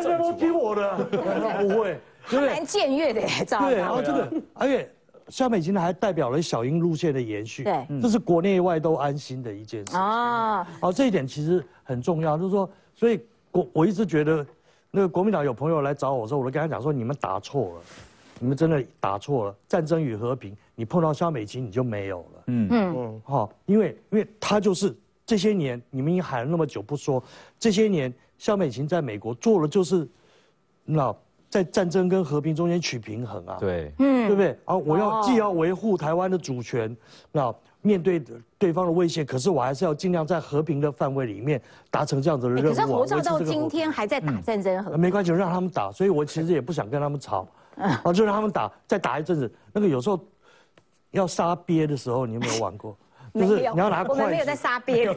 家都听我的，不会，对不对？蛮僭越的，赵对，然后这个，而且肖美琴还代表了小英路线的延续，对，这是国内外都安心的一件事啊。好，这一点其实很重要，就是说，所以国我一直觉得。那个国民党有朋友来找我说，我都跟他讲说，你们打错了，你们真的打错了。战争与和平，你碰到肖美琴你就没有了。嗯嗯，好，因为因为他就是这些年你们已经喊了那么久不说，这些年肖美琴在美国做了就是，那在战争跟和平中间取平衡啊。对，嗯，对不对？啊，我要既要维护台湾的主权，那。面对对方的威胁，可是我还是要尽量在和平的范围里面达成这样子的任务。可是侯照到今天还在打战争，没关系，让他们打。所以我其实也不想跟他们吵，啊，就让他们打，再打一阵子。那个有时候要杀鳖的时候，你有没有玩过？就是你要拿筷子，没有在杀鳖。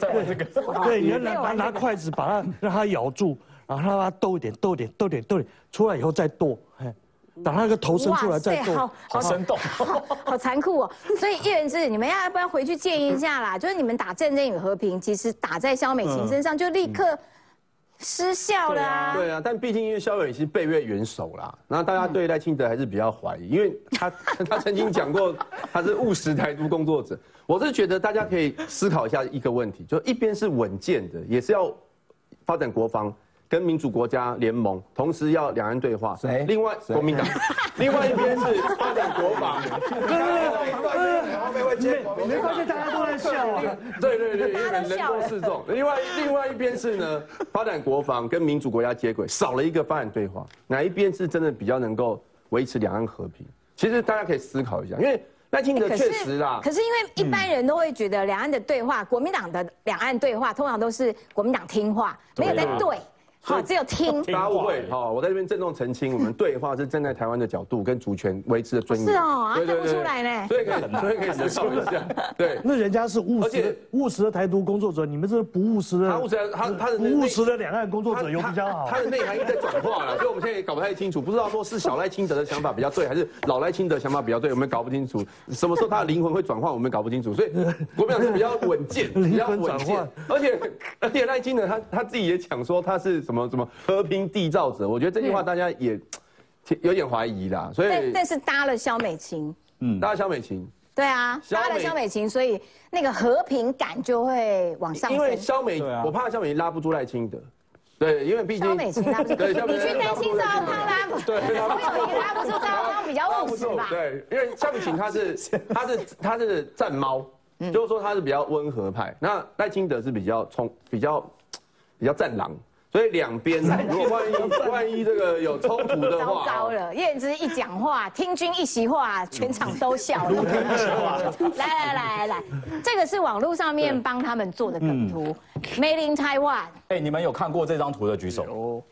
对，你要拿拿拿筷子把它让它咬住，然后让它抖一点，抖一点，抖点，抖点，出来以后再剁。等他那个头伸出来再剁，好好生动，好残酷哦。所以叶元之，你们要不要回去建议一下啦？就是你们打战争与和平，其实打在肖美琴身上就立刻失效了啊。对啊，但毕竟因为肖远已经被越元首啦，那大家对赖清德还是比较怀疑，因为他 [laughs] 他曾经讲过他是务实台独工作者。我是觉得大家可以思考一下一个问题，就一边是稳健的，也是要发展国防。跟民主国家联盟，同时要两岸对话。谁？另外国民党，[laughs] 另外一边是发展国防。你没发现大家都在笑啊？对对对，因为人多势众。另外另外一边是呢，发展国防跟民主国家接轨，少了一个发展对话。哪一边是真的比较能够维持两岸和平？其实大家可以思考一下，因为赖清德确实啦。可是因为一般人都会觉得两岸的对话，国民党的两岸对话通常都是国民党听话，没有在对。好，只有听。[laughs] 大家误会哈，我在这边郑重澄清，我们对话是站在台湾的角度跟主权维持的尊严。是哦，看不出来呢。所以可以，所以可以思考一下。对，[laughs] 那人家是务实、务实的台独工作者，你们是不务实的。他务实，他他的不务实的两岸工作者有比较好。他的内涵在转化了，[laughs] 所以我们现在也搞不太清楚，不知道说是小赖清德的想法比较对，还是老赖清德想法比较对，我们搞不清楚。什么时候他的灵魂会转换，我们搞不清楚。所以国民党是比较稳健，比较稳健。而且而且赖清德他他自己也讲说他是什么什么和。平缔造者，我觉得这句话大家也有点怀疑啦，所以但是搭了肖美琴，嗯，搭了肖美琴，对啊，搭了肖美琴，所以那个和平感就会往上。因为肖美，我怕肖美琴拉不住赖清德，对，因为毕竟肖美琴拉不住，你去担心赵康拉不，对，肖美琴拉不住赵康比较务实吧？对，因为肖美琴她是 [laughs] 她是她是战猫，就是说她是比较温和派，那赖清德是比较冲，比较比较战狼。所以两边，[laughs] 如果万一 [laughs] 万一这个有冲突的话，糟糕了。燕之一讲话，听君一席话，全场都笑了。[laughs] 来来来来，这个是网络上面帮他们做的梗图，Made in Taiwan。哎，你们有看过这张图的举手？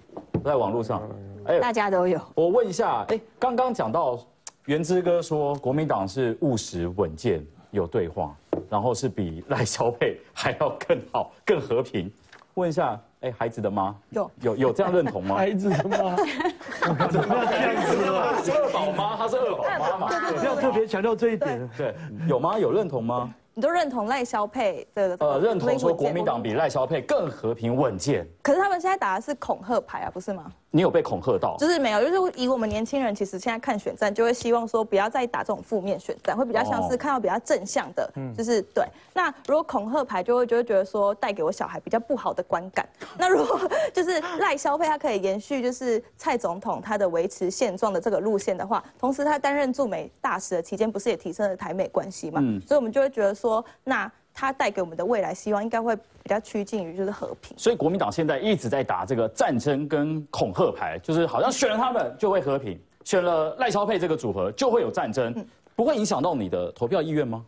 在网络上，哎，大家都有。我问一下，哎，刚刚讲到元之哥说国民党是务实稳健有对话，然后是比赖萧佩还要更好更和平。问一下。哎，孩子的妈有有有这样认同吗？[laughs] 孩子的妈，[laughs] 怎么这样子啊？[laughs] 是二宝妈，她是二宝妈嘛？不要特别强调这一点。对，有吗？有认同吗？你都认同赖萧佩的？呃，认同说国民党比赖萧佩更和平稳健。可是他们现在打的是恐吓牌啊，不是吗？你有被恐吓到？就是没有，就是以我们年轻人，其实现在看选战，就会希望说不要再打这种负面选战，会比较像是看到比较正向的，就是对。那如果恐吓牌，就会就会觉得说带给我小孩比较不好的观感。那如果 [laughs] 就是赖消费，他可以延续就是蔡总统他的维持现状的这个路线的话，同时他担任驻美大使的期间，不是也提升了台美关系嘛？嗯所以我们就会觉得说，那。他带给我们的未来希望应该会比较趋近于就是和平，所以国民党现在一直在打这个战争跟恐吓牌，就是好像选了他们就会和平，选了赖萧佩这个组合，就会有战争，不会影响到你的投票意愿吗？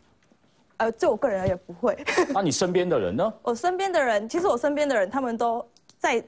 呃，就我个人而言不会。那你身边的人呢？[laughs] 我身边的人，其实我身边的人，他们都在，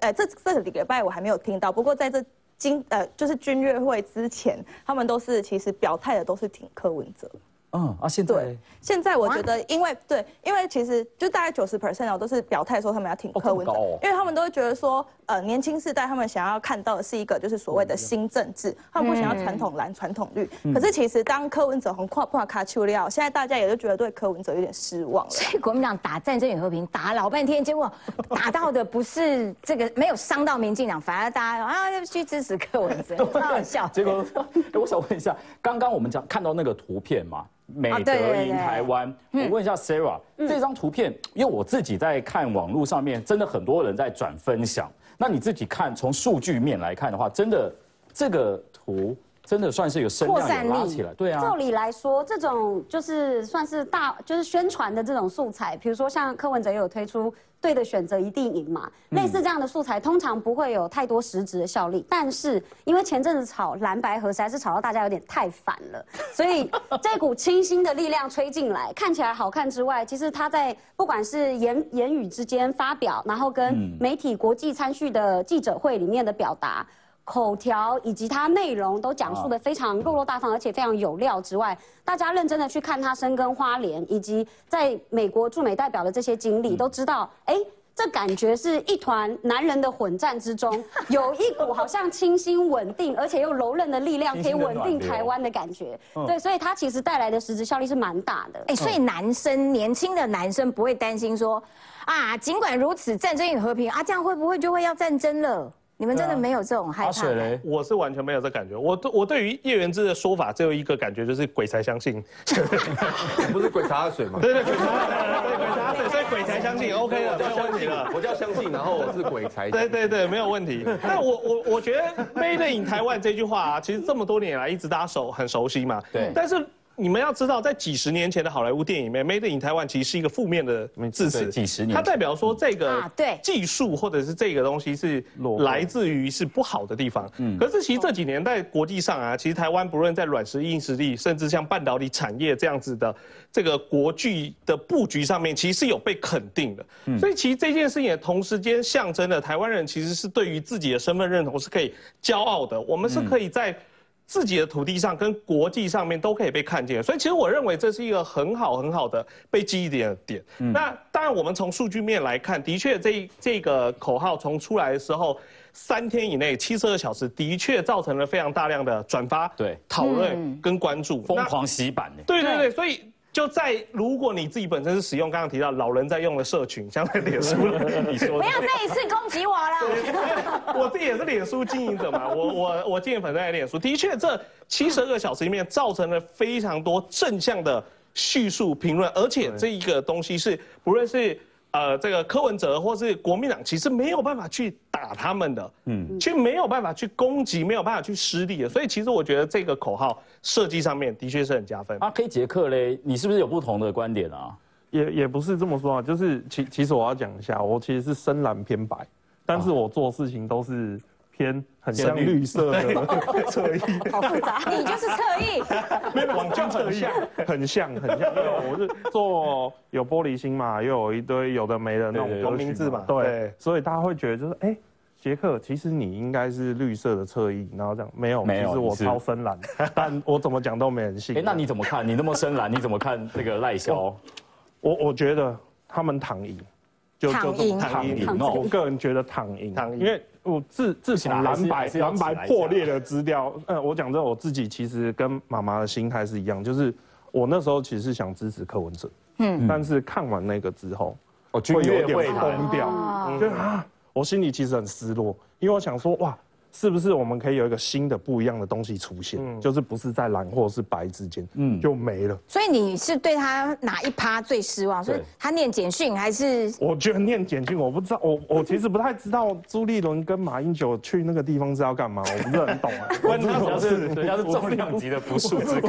呃，这这个礼拜我还没有听到，不过在这今呃，就是军乐会之前，他们都是其实表态的都是挺柯文哲。嗯啊，现在现在我觉得，因为对，因为其实就大概九十 percent 哦，都是表态说他们要挺柯文哲，因为他们都会觉得说，呃，年轻世代他们想要看到的是一个就是所谓的新政治，他们不想要传统蓝、传统绿。可是其实当柯文哲红跨跨卡丘利奥，现在大家也都觉得对柯文哲有点失望了。所以国民党打战争与和平打老半天，结果打到的不是这个没有伤到民进党，反而大家啊要去支持柯文哲，[laughs] 超好笑。结果我想问一下，刚刚我们讲看到那个图片嘛？美德赢台湾，我问一下 Sarah，这张图片，因为我自己在看网络上面，真的很多人在转分享。那你自己看，从数据面来看的话，真的这个图真的算是有声量拉起来，对啊。照理来说，这种就是算是大，就是宣传的这种素材，比如说像柯文哲也有推出。对的选择一定赢嘛？类似这样的素材通常不会有太多实质的效力，但是因为前阵子炒蓝白合实在是炒到大家有点太烦了，[laughs] 所以这股清新的力量吹进来，看起来好看之外，其实他在不管是言言语之间发表，然后跟媒体国际参叙的记者会里面的表达。口条以及它内容都讲述的非常落落大方，而且非常有料之外，大家认真的去看他深耕花莲以及在美国驻美代表的这些经历，都知道，哎，这感觉是一团男人的混战之中，有一股好像清新稳定，而且又柔韧的力量，可以稳定台湾的感觉。对，所以它其实带来的实质效力是蛮大的。哎，所以男生年轻的男生不会担心说，啊，尽管如此，战争与和平啊，这样会不会就会要战争了？你们真的没有这种害怕？我是完全没有这感觉。我对我对于叶元之的说法只有一个感觉，就是鬼才相信。[laughs] 不是鬼茶水吗？对对，鬼茶水，所以鬼才相信。[laughs] OK 了，没有问题了。我叫相信，然后我是鬼才。对对对，没有问题。[laughs] 那我我我觉得 “Made in Taiwan” 这句话啊，其实这么多年来一直大家熟很熟悉嘛。对。但是。你们要知道，在几十年前的好莱坞电影里面，“Made in Taiwan” 其实是一个负面的字词。几十年，它代表说这个对技术或者是这个东西是来自于是不好的地方。嗯，可是其实这几年在国际上啊，其实台湾不论在软实力、硬实力，甚至像半导体产业这样子的这个国际的布局上面，其实是有被肯定的。所以其实这件事情也同时间象征了台湾人其实是对于自己的身份认同是可以骄傲的。我们是可以在。自己的土地上跟国际上面都可以被看见，所以其实我认为这是一个很好很好的被记忆点的点。那当然，我们从数据面来看，的确这这个口号从出来的时候，三天以内七十二小时，的确造成了非常大量的转发、对讨论跟关注，疯狂洗版对对对，所以。就在如果你自己本身是使用刚刚提到老人在用的社群，像在脸书，你说不要再一次攻击我了。我自己也是脸书经营者嘛，我我我经营粉在脸书，的确这七十二个小时里面造成了非常多正向的叙述评论，而且这一个东西是不论是。呃，这个柯文哲或是国民党其实没有办法去打他们的，嗯，却没有办法去攻击，没有办法去失利的，所以其实我觉得这个口号设计上面的确是很加分。啊，K 杰克嘞，你是不是有不同的观点啊？也也不是这么说啊，就是其其实我要讲一下，我其实是深蓝偏白，但是我做事情都是。偏很像绿色的 [laughs] 侧翼，[laughs] 好复杂，你就是侧翼，[laughs] 没有往就侧翼，很像很像。因为我是做有玻璃心嘛，又有一堆有的没的那种名字嘛，对，所以大家会觉得就是哎，杰克，其实你应该是绿色的侧翼，然后这样没有，没有，其实我超深蓝，但我怎么讲都没人信。哎，那你怎么看？你那么深蓝，你怎么看这个赖萧？我我觉得他们躺赢。就躺赢，躺赢。哦！我个人觉得躺赢，因为我自自从蓝白蓝白破裂的资料，呃，我讲真，我自己其实跟妈妈的心态是一样，就是我那时候其实是想支持柯文哲，嗯，但是看完那个之后，我会有点崩掉，就啊，我心里其实很失落，因为我想说，哇。是不是我们可以有一个新的不一样的东西出现？嗯，就是不是在蓝或是白之间，嗯，就没了。所以你是对他哪一趴最失望？所以他念简讯还是？我觉得念简讯，我不知道，我我其实不太知道朱立伦跟马英九去那个地方是要干嘛，我不是很懂啊。[laughs] 关键是人家是重量级的不速之客，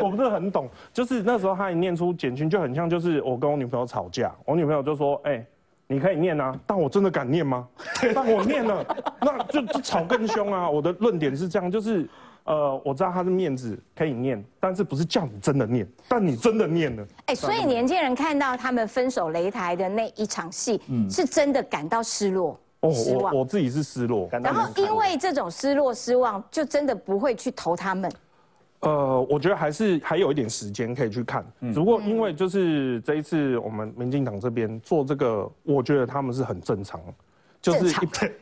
我不是很懂。就是那时候他一念出简讯，就很像就是我跟我女朋友吵架，我女朋友就说，哎。你可以念啊，但我真的敢念吗？[laughs] 但我念了，那就就吵更凶啊！我的论点是这样，就是呃，我知道他的面子可以念，但是不是叫你真的念，但你真的念了。哎，所以年轻人看到他们分手擂台的那一场戏，嗯是真的感到失落。哦，我我自己是失落。然后因为这种失落失望，就真的不会去投他们。呃，我觉得还是还有一点时间可以去看。只不过因为就是这一次我们民进党这边做这个，我觉得他们是很正常。就是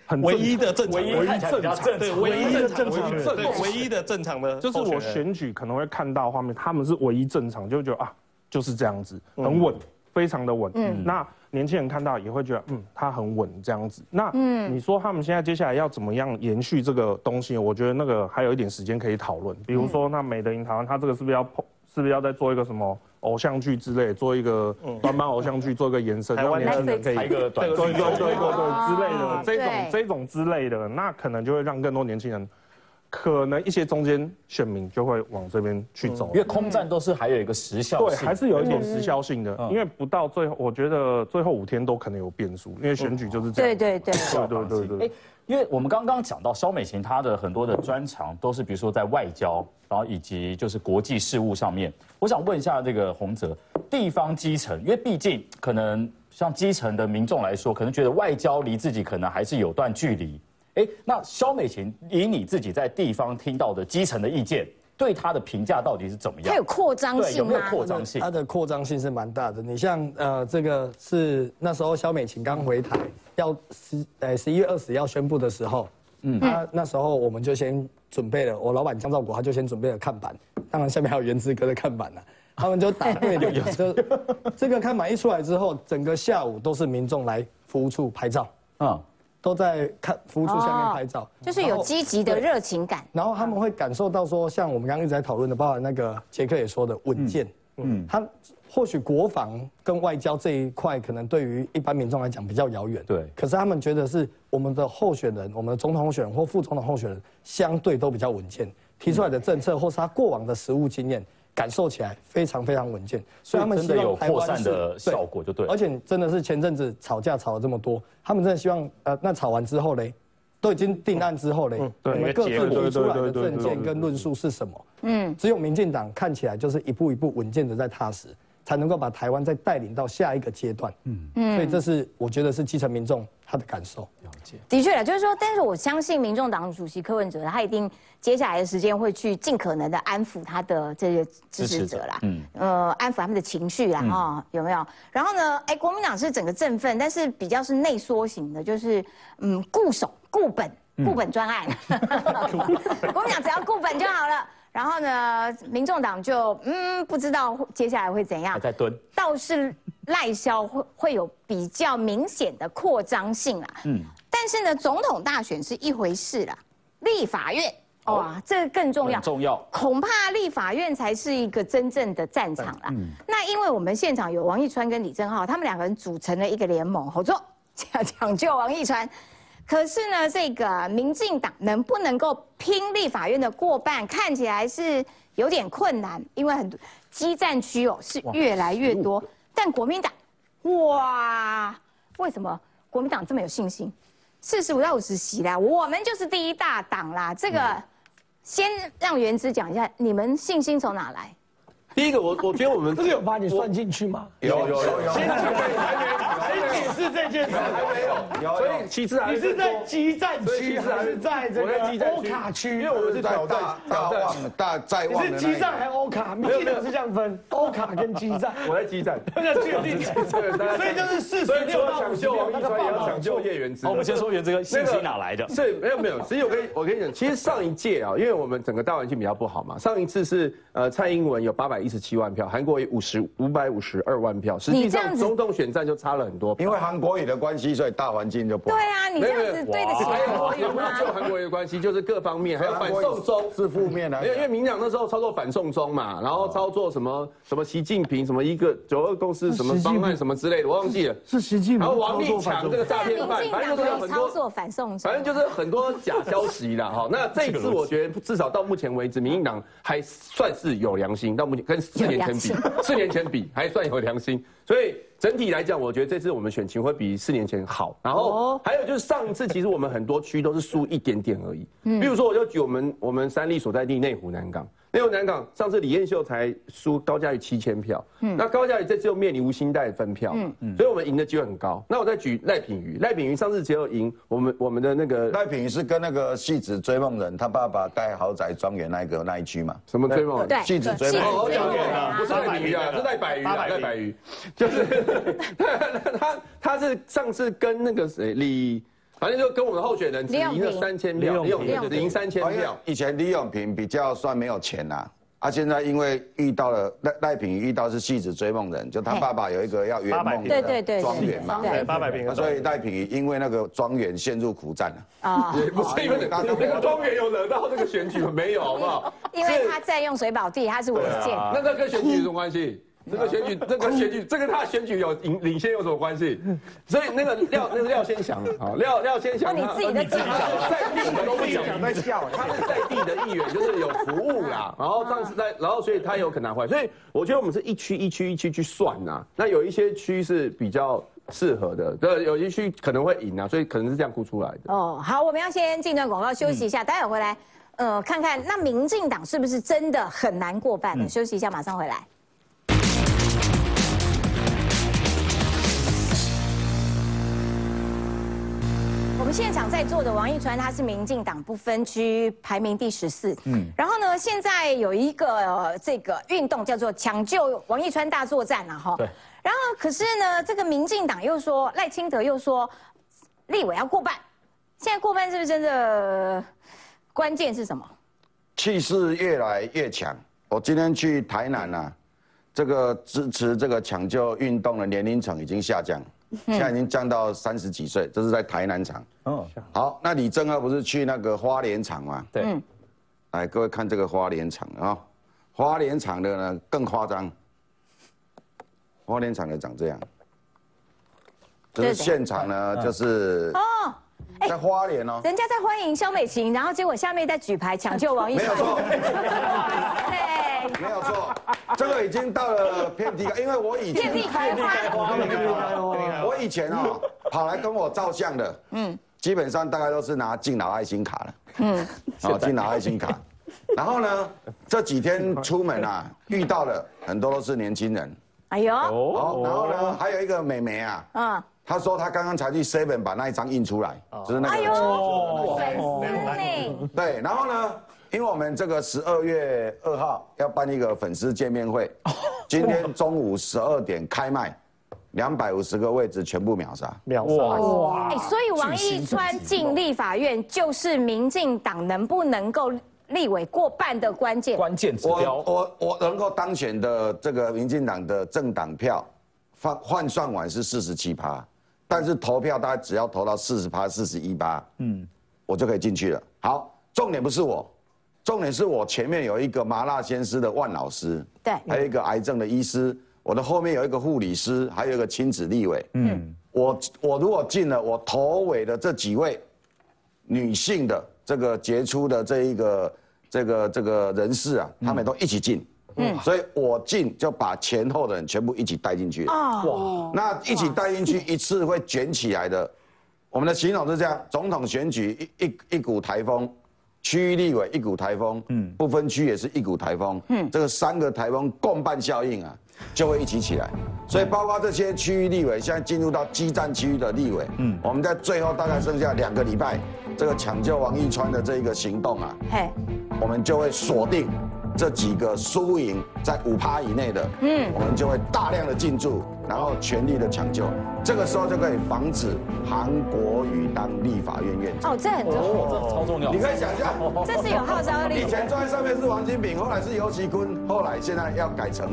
很唯一的正常，唯一正常，对，唯一的正常，对，唯一的正常的，就是我选举可能会看到画面，他们是唯一正常，就觉得啊，就是这样子，很稳，非常的稳。嗯，那年轻人看到也会觉得，嗯，他很稳这样子。那嗯，你说他们现在接下来要怎么样延续这个东西？我觉得那个还有一点时间可以讨论。比如说，那美的银行，它这个是不是要碰？是不是要再做一个什么偶像剧之类，做一个短版偶像剧，做一个延伸，让年轻人可以拍一个短剧，对对对对之类的，这种这种之类的，那可能就会让更多年轻人，可能一些中间选民就会往这边去走，因为空战都是还有一个时效性，对，还是有一点时效性的，因为不到最后，我觉得最后五天都可能有变数，因为选举就是这样，对对对对对对对。因为我们刚刚讲到肖美琴，她的很多的专长都是比如说在外交，然后以及就是国际事务上面。我想问一下这个洪泽，地方基层，因为毕竟可能像基层的民众来说，可能觉得外交离自己可能还是有段距离。哎，那肖美琴以你自己在地方听到的基层的意见。对她的评价到底是怎么样？它有扩张性吗？有没有扩张性？它的扩张性是蛮大的。你像呃，这个是那时候肖美琴刚回台，要十呃十一月二十要宣布的时候，嗯，他那时候我们就先准备了，我老板江兆国他就先准备了看板，当然下面还有原之哥的看板呢。他们就打对联，[laughs] 就这个看板一出来之后，整个下午都是民众来服务处拍照啊。都在看服务处下面拍照，就是有积极的热情感。然后他们会感受到说，像我们刚刚一直在讨论的，包含那个杰克也说的稳健。嗯，他或许国防跟外交这一块，可能对于一般民众来讲比较遥远。对。可是他们觉得是我们的候选人，我们的总统候选人或副总统候选人，相对都比较稳健，提出来的政策或是他过往的实务经验。感受起来非常非常稳健，所以他们真的有扩散的效果，就对。而且真的是前阵子吵架吵了这么多，他们真的希望呃，那吵完之后嘞，都已经定案之后嘞，我们各自提出来的证件跟论述是什么？嗯，只有民进党看起来就是一步一步稳健的在踏实，才能够把台湾再带领到下一个阶段。嗯嗯，所以这是我觉得是基层民众他的感受。了解，的确了，就是说，但是我相信民众党主席柯文哲他一定。接下来的时间会去尽可能的安抚他的这些支持者啦，嗯，呃，安抚他们的情绪啦，哈，有没有？然后呢，哎，国民党是整个振奋，但是比较是内缩型的，就是嗯，固守、固本、固本专案。[laughs] 国民党只要固本就好了。然后呢，民众党就嗯，不知道接下来会怎样。在蹲。倒是赖萧会会有比较明显的扩张性啊，嗯。但是呢，总统大选是一回事啦，立法院。哇，这个更重要，重要。恐怕立法院才是一个真正的战场啦。那因为我们现场有王义川跟李正浩，他们两个人组成了一个联盟，合作抢救王义川。可是呢，这个民进党能不能够拼立法院的过半，看起来是有点困难，因为很多激战区哦是越来越多。但国民党，哇，为什么国民党这么有信心？四十五到五十席啦，我们就是第一大党啦，这个。先让原子讲一下，你们信心从哪来？第一个，我我觉得我们这个有把你算进去吗？有有有有。是这件事还没有，所以其次还是你是在基站区还是在这个欧卡区？因为我们是挑战大旺大在旺你是基站还是欧卡？没有没有是这样分，欧卡跟基站。我在基站，要确定。所以就是四十六到抢救王一川，也要抢救叶元之。我们先说原这个信息哪来的？是没有没有，其实我跟我跟你讲，其实上一届啊，因为我们整个大环境比较不好嘛，上一次是呃蔡英文有八百一十七万票，韩国五十五百五十二万票，实际上中东选战就差了很多，因为韩国语的关系。所以大环境就不好。对啊，你这样子对得起韩国语吗？就韩国的关系，就是各方面还有反送中是负面的。因为因为民党那时候操作反送中嘛，然后操作什么什么习近平什么一个九二共识什么方案什么之类的，我忘记了。是习近平。然后王立强这个诈骗犯，反正就是很多反送中，反正就是很多假消息啦。哈，那这一次我觉得至少到目前为止，民进党还算是有良心。到目前，跟四年前比，四年前比还算有良心，所以。整体来讲，我觉得这次我们选情会比四年前好。然后还有就是上次其实我们很多区都是输一点点而已。嗯，比如说我就举我们我们三立所在地内湖南港，内湖南港上次李彦秀才输高嘉瑜七千票。嗯，那高嘉瑜这次又面临吴兴代分票。嗯嗯，所以我们赢的机会很高。那我再举赖品妤，赖品妤上次只有赢我们我们的那个赖品妤是跟那个戏子追梦人他爸爸盖豪宅庄园那一个那一区嘛？什么追梦？对，戏子追梦人。不是赖品妤啊，是赖百余啊，赖百余，就是。[laughs] 他他是上次跟那个谁李，反正就跟我们候选人只赢了三千票，李永平。只赢三千票。以前李永平比较算没有钱呐，啊，现在因为遇到了赖赖品遇到是戏子追梦人，就他爸爸有一个要圆梦的庄园嘛，对八百平，所以赖品因为那个庄园陷入苦战了啊，不是因为那个庄园有惹到这个选举没有好不好？因为他在用水保地，他是违建，那那跟选举有什么关系？这个选举，这个选举，这跟他选举有领领先有什么关系？所以那个廖，那个廖先祥啊，廖廖先祥，你自己的讲，[laughs] 在地的都讲在笑，他是在地的议员，就是有服务啦。然后上次在，然后所以他有可能会，所以我觉得我们是一区一区一区去算呐。那有一些区是比较适合的，对，有一区可能会赢啊，所以可能是这样估出来的。哦，好，我们要先进段广告休息一下，待会回来，呃，看看那民进党是不是真的很难过半的？休息一下，马上回来。现场在座的王一川，他是民进党不分区排名第十四。嗯，然后呢，现在有一个这个运动叫做抢救王一川大作战啊，哈。对。然后可是呢，这个民进党又说赖清德又说立委要过半，现在过半是不是真的？关键是什么？气势越来越强。我今天去台南啊，这个支持这个抢救运动的年龄层已经下降。现在已经降到三十几岁，这是在台南厂。哦，好，那李正浩不是去那个花莲厂吗？对。来，各位看这个花莲厂啊，花莲厂的呢更夸张。花莲厂的长这样，就是现场呢，就是哦，在花莲哦，人家在欢迎肖美琴，然后结果下面在举牌抢救王一没有错。[laughs] 没有错，这个已经到了遍地因为我以前遍地开花，我以前啊跑来跟我照相的，嗯，基本上大概都是拿敬老爱心卡了，嗯，哦敬老爱心卡，然后呢这几天出门啊遇到了很多都是年轻人，哎呦，哦，然后呢还有一个美眉啊，嗯，她说她刚刚才去 Seven 把那一张印出来，就是那个，哎呦，对，然后呢？因为我们这个十二月二号要办一个粉丝见面会，今天中午十二点开卖，两百五十个位置全部秒杀，秒杀哇！哎，所以王一川进立法院就是民进党能不能够立委过半的关键关键指标。我我我能够当选的这个民进党的政党票，换换算完是四十七趴，但是投票大家只要投到四十趴、四十一趴，嗯，我就可以进去了。好，重点不是我。重点是我前面有一个麻辣鲜师的万老师，对，还有一个癌症的医师，我的后面有一个护理师，还有一个亲子立委。嗯，我我如果进了，我头尾的这几位女性的这个杰出的这一个这个这个人士啊，他们都一起进。嗯，所以我进就把前后的人全部一起带进去。哇，那一起带进去一次会卷起来的。我们的形容是这样：总统选举一一一股台风。区域立委一股台风，嗯，不分区也是一股台风，嗯，这个三个台风共伴效应啊，就会一起起来。所以包括这些区域立委，现在进入到激战区域的立委，嗯，我们在最后大概剩下两个礼拜，这个抢救王一川的这一个行动啊，嘿，我们就会锁定。这几个输赢在五趴以内的，嗯，我们就会大量的进驻，然后全力的抢救，这个时候就可以防止韩国瑜当立法院院长。哦，这很重要，这超重要。你可以想象，这是有号召力。[laughs] 以前坐在上面是王金炳，后来是尤其坤，后来现在要改成。